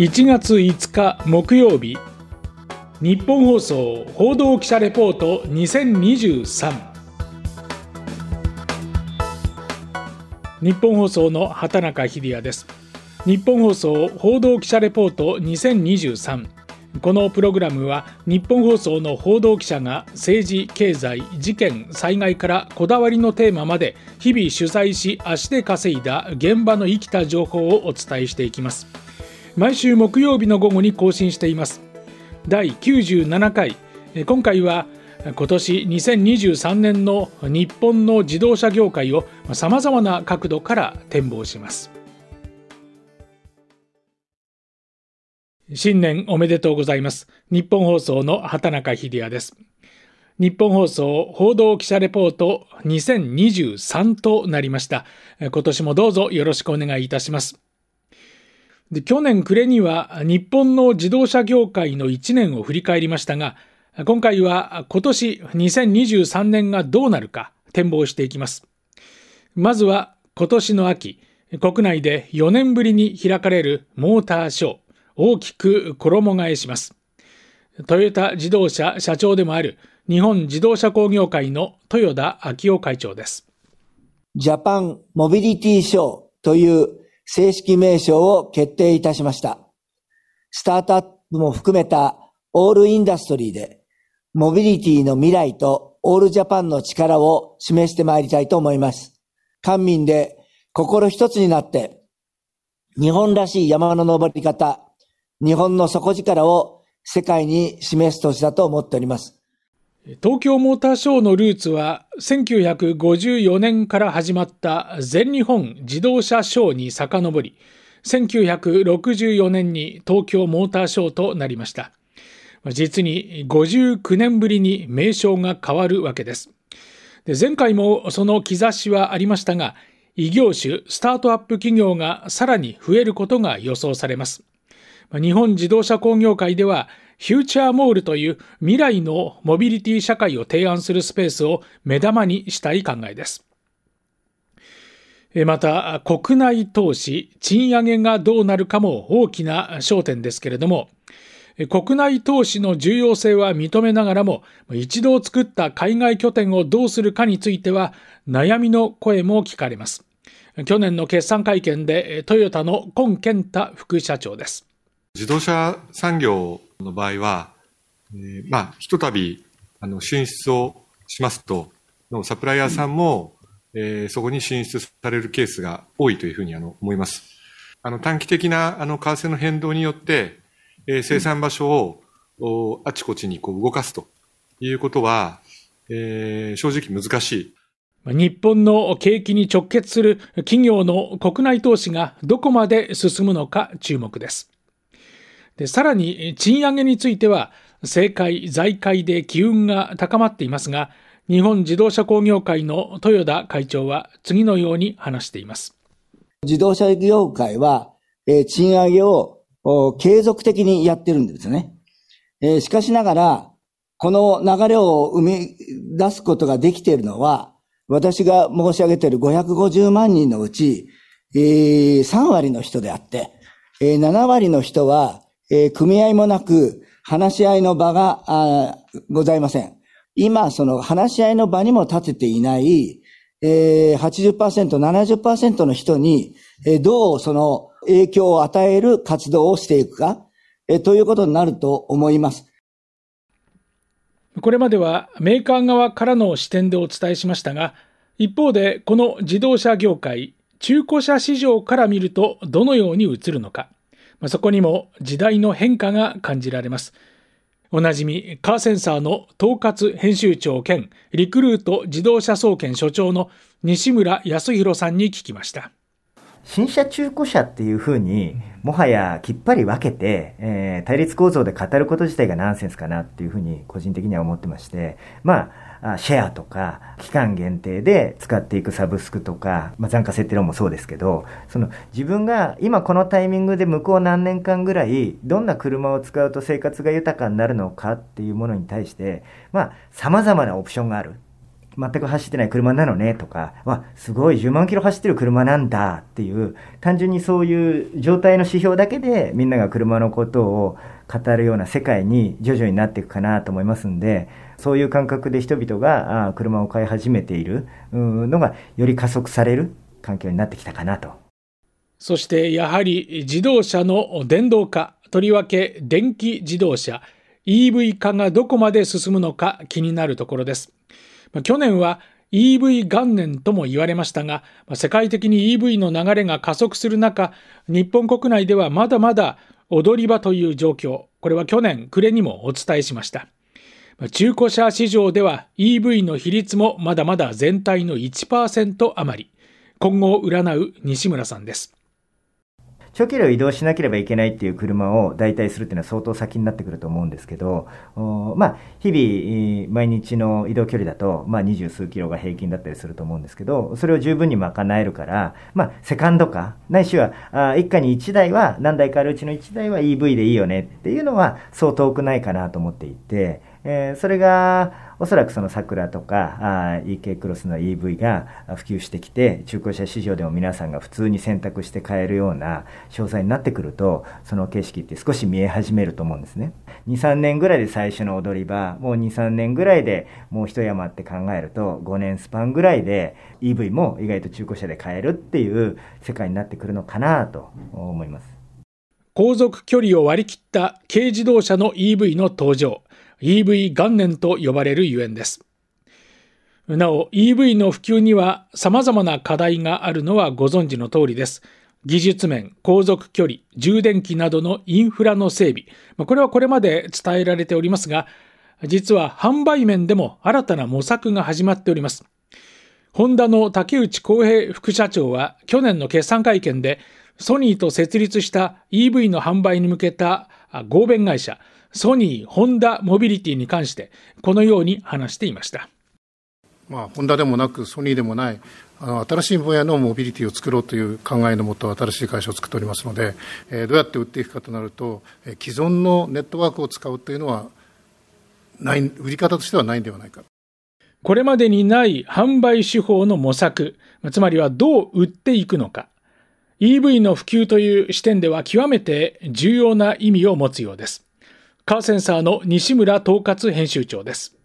1月5日木曜日日本放送報道記者レポート2023日本放送の畑中秀也です。日本放送報道記者レポート2023このプログラムは日本放送の報道記者が政治、経済、事件、災害からこだわりのテーマまで日々取材し足で稼いだ現場の生きた情報をお伝えしていきます。毎週木曜日の午後に更新しています第97回今回は今年2023年の日本の自動車業界をさまざまな角度から展望します新年おめでとうございます。日本放送の畑中秀也です。日本放送報道記者レポート2023となりました。今年もどうぞよろしくお願いいたします。で去年暮れには日本の自動車業界の1年を振り返りましたが、今回は今年2023年がどうなるか展望していきます。まずは今年の秋、国内で4年ぶりに開かれるモーターショー。大きく衣替えします。トヨタ自動車社長でもある日本自動車工業会の豊田昭夫会長です。ジャパンモビリティショーという正式名称を決定いたしました。スタートアップも含めたオールインダストリーでモビリティの未来とオールジャパンの力を示してまいりたいと思います。官民で心一つになって日本らしい山の登り方、日本の底力を世界に示す年だと思っております。東京モーターショーのルーツは1954年から始まった全日本自動車ショーに遡り、1964年に東京モーターショーとなりました。実に59年ぶりに名称が変わるわけです。前回もその兆しはありましたが、異業種、スタートアップ企業がさらに増えることが予想されます。日本自動車工業会では、フューチャーモールという未来のモビリティ社会を提案するスペースを目玉にしたい考えです。また、国内投資、賃上げがどうなるかも大きな焦点ですけれども、国内投資の重要性は認めながらも、一度作った海外拠点をどうするかについては、悩みの声も聞かれます。去年の決算会見で、トヨタの今健太副社長です。自動車産業の場合は、えー、まあ、ひとたび、あの、進出をしますと、のサプライヤーさんも、うん、えー、そこに進出されるケースが多いというふうにあの思います。あの、短期的な、あの、為替の変動によって、えー、生産場所を、うん、あちこちにこう動かすということは、えー、正直難しい。日本の景気に直結する企業の国内投資がどこまで進むのか注目です。でさらに賃上げについては政界財界で機運が高まっていますが日本自動車工業会の豊田会長は次のように話しています。自動車業界は、えー、賃上げを継続的にやってるんですね、えー、しかしながらこの流れを生み出すことができているのは私が申し上げている550万人のうち、えー、3割の人であって、えー、7割の人はえー、組合もなく、話し合いの場があございません。今、その話し合いの場にも立てていない、えー、80%、70%の人に、えー、どうその影響を与える活動をしていくか、えー、ということになると思います。これまではメーカー側からの視点でお伝えしましたが、一方でこの自動車業界、中古車市場から見るとどのように映るのか。そこにも時代の変化が感じられます。おなじみカーセンサーの統括編集長兼リクルート自動車総研所長の西村康弘さんに聞きました。新車中古車っていうふうに、もはやきっぱり分けて、えー、対立構造で語ること自体がナンセンスかなっていうふうに個人的には思ってまして、まあ、シェアとか、期間限定で使っていくサブスクとか、まあ、残価設定論もそうですけど、その自分が今このタイミングで向こう何年間ぐらい、どんな車を使うと生活が豊かになるのかっていうものに対して、まあ、様々なオプションがある。全く走ってない車なのねとか、わ、すごい10万キロ走ってる車なんだっていう、単純にそういう状態の指標だけでみんなが車のことを語るような世界に徐々になっていくかなと思いますんで、そういう感覚で人々が車を買い始めているのがより加速される環境になってきたかなと。そしてやはり自動車の電動化、とりわけ電気自動車、EV 化がどこまで進むのか気になるところです。去年は EV 元年とも言われましたが、世界的に EV の流れが加速する中、日本国内ではまだまだ踊り場という状況、これは去年暮れにもお伝えしました。中古車市場では EV の比率もまだまだ全体の1%余り。今後を占う西村さんです。長距離を移動しなければいけないっていう車を代替するっていうのは相当先になってくると思うんですけど、まあ、日々、毎日の移動距離だと、まあ、二十数キロが平均だったりすると思うんですけど、それを十分に賄えるから、まあ、セカンドカー、ないしは、一家に1台は、何台かあるうちの1台は EV でいいよねっていうのは、そう遠くないかなと思っていて、えー、それが、おそらくその桜とかあ EK クロスの EV が普及してきて、中古車市場でも皆さんが普通に選択して買えるような詳細になってくると、その景色って少し見え始めると思うんですね。2、3年ぐらいで最初の踊り場、もう2、3年ぐらいでもう一山って考えると、5年スパンぐらいで EV も意外と中古車で買えるっていう世界になってくるのかなと思います。航続距離を割り切った軽自動車の EV の登場。EV 元年と呼ばれるゆえんです。なお、EV の普及には様々な課題があるのはご存知の通りです。技術面、航続距離、充電器などのインフラの整備。これはこれまで伝えられておりますが、実は販売面でも新たな模索が始まっております。ホンダの竹内康平副社長は去年の決算会見でソニーと設立した EV の販売に向けた合弁会社ソニー・ホンダモビリティに関してこのように話していました。まあ、ホンダでもなくソニーでもないあの新しい分野のモビリティを作ろうという考えのもと新しい会社を作っておりますので、えー、どうやって売っていくかとなると、えー、既存のネットワークを使うというのはない売り方としてはないんではないかこれまでにない販売手法の模索つまりはどう売っていくのか EV の普及という視点では極めて重要な意味を持つようですカーセンサーの西村統括編集長です。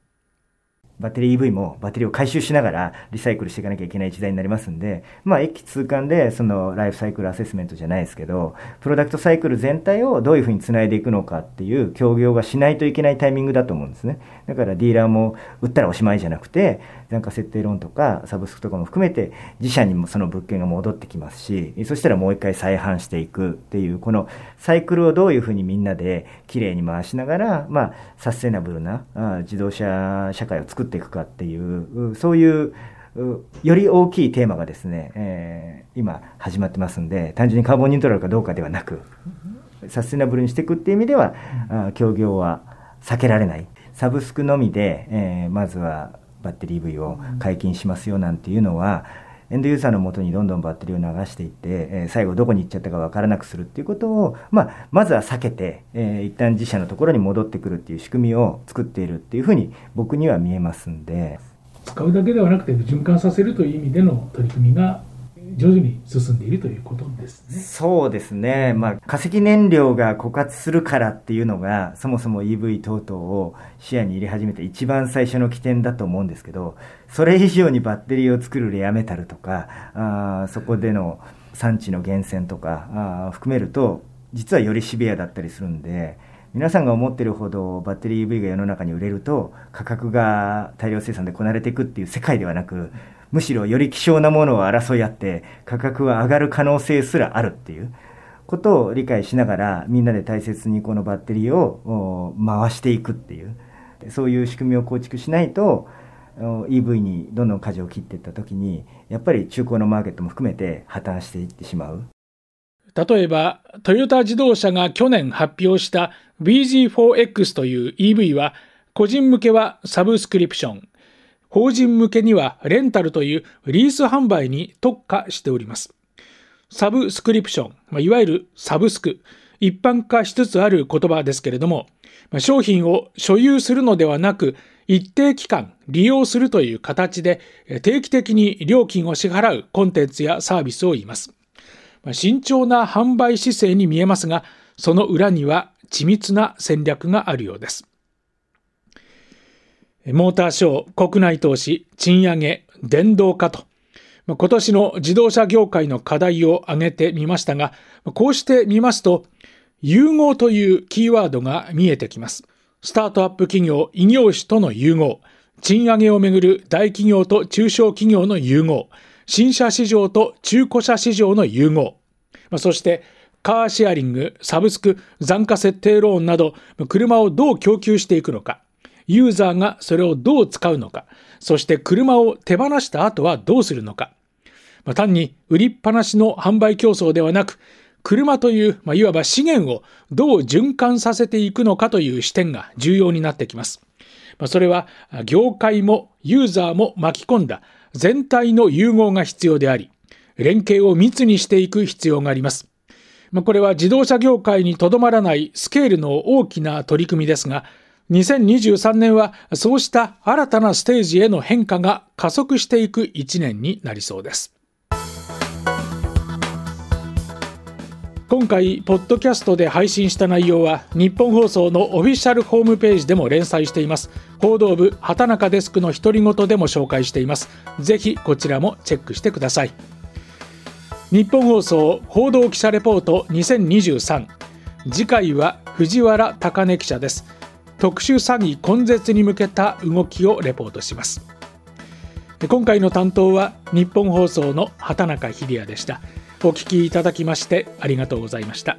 バッテリー EV もバッテリーを回収しながらリサイクルしていかなきゃいけない時代になりますんで、まあ、駅通貫でそのライフサイクルアセスメントじゃないですけど、プロダクトサイクル全体をどういうふうにつないでいくのかっていう協業がしないといけないタイミングだと思うんですね。だからディーラーも売ったらおしまいじゃなくて、残価設定ローンとかサブスクとかも含めて自社にもその物件が戻ってきますし、そしたらもう一回再販していくっていう、このサイクルをどういうふうにみんなできれいに回しながら、まあ、サステナブルな自動車社会を作ってっていくかっていう、そういうより大きいテーマがですね、えー、今始まってますんで、単純にカーボンニュートラルかどうかではなく、サステナブルにしていくっていう意味では、協業は避けられない。サブスクのみで、えー、まずはバッテリー EV を解禁しますよなんていうのは、エンドユーザーのもとにどんどんバッテリーを流していって、え、最後どこに行っちゃったか分からなくするっていうことを、まあ、まずは避けて、えー、一旦自社のところに戻ってくるっていう仕組みを作っているっていうふうに僕には見えますんで。使うだけではなくて循環させるという意味での取り組みが徐々に進んでいるということですね。そうですね。まあ、化石燃料が枯渇するからっていうのが、そもそも EV 等々を視野に入れ始めて一番最初の起点だと思うんですけど、それ以上にバッテリーを作るレアメタルとか、あそこでの産地の源泉とかあ含めると、実はよりシビアだったりするんで、皆さんが思ってるほどバッテリー EV が世の中に売れると価格が大量生産でこなれていくっていう世界ではなくむしろより希少なものを争い合って価格は上がる可能性すらあるっていうことを理解しながらみんなで大切にこのバッテリーを回していくっていうそういう仕組みを構築しないと EV にどんどん舵を切っていった時にやっぱり中古のマーケットも含めて破綻していってしまう。例えばトヨタ自動車が去年発表した BG4X という EV は個人向けはサブスクリプション法人向けにはレンタルというリース販売に特化しております。サブスクリプション、いわゆるサブスク、一般化しつつある言葉ですけれども、商品を所有するのではなく、一定期間利用するという形で定期的に料金を支払うコンテンツやサービスを言います。慎重な販売姿勢に見えますが、その裏には緻密な戦略があるようです。モーターショー、国内投資、賃上げ、電動化と、今年の自動車業界の課題を挙げてみましたが、こうしてみますと、融合というキーワードが見えてきます。スタートアップ企業、異業種との融合、賃上げをめぐる大企業と中小企業の融合、新車市場と中古車市場の融合、そしてカーシェアリング、サブスク、残価設定ローンなど、車をどう供給していくのか、ユーザーがそれをどう使うのか、そして車を手放した後はどうするのか。まあ、単に売りっぱなしの販売競争ではなく、車という、まあ、いわば資源をどう循環させていくのかという視点が重要になってきます。まあ、それは業界もユーザーも巻き込んだ全体の融合が必要であり、連携を密にしていく必要があります。まあ、これは自動車業界にとどまらないスケールの大きな取り組みですが、2023年はそうした新たなステージへの変化が加速していく1年になりそうです。今回、ポッドキャストで配信した内容は、日本放送のオフィシャルホームページでも連載しています。報道部、畑中デスクの独り言でも紹介しています。ぜひ、こちらもチェックしてください。日本放送報道記者レポート2023。次回は藤原貴根記者です。特殊詐欺根絶に向けた動きをレポートします。今回の担当は日本放送の畑中秀也でした。お聞きいただきましてありがとうございました。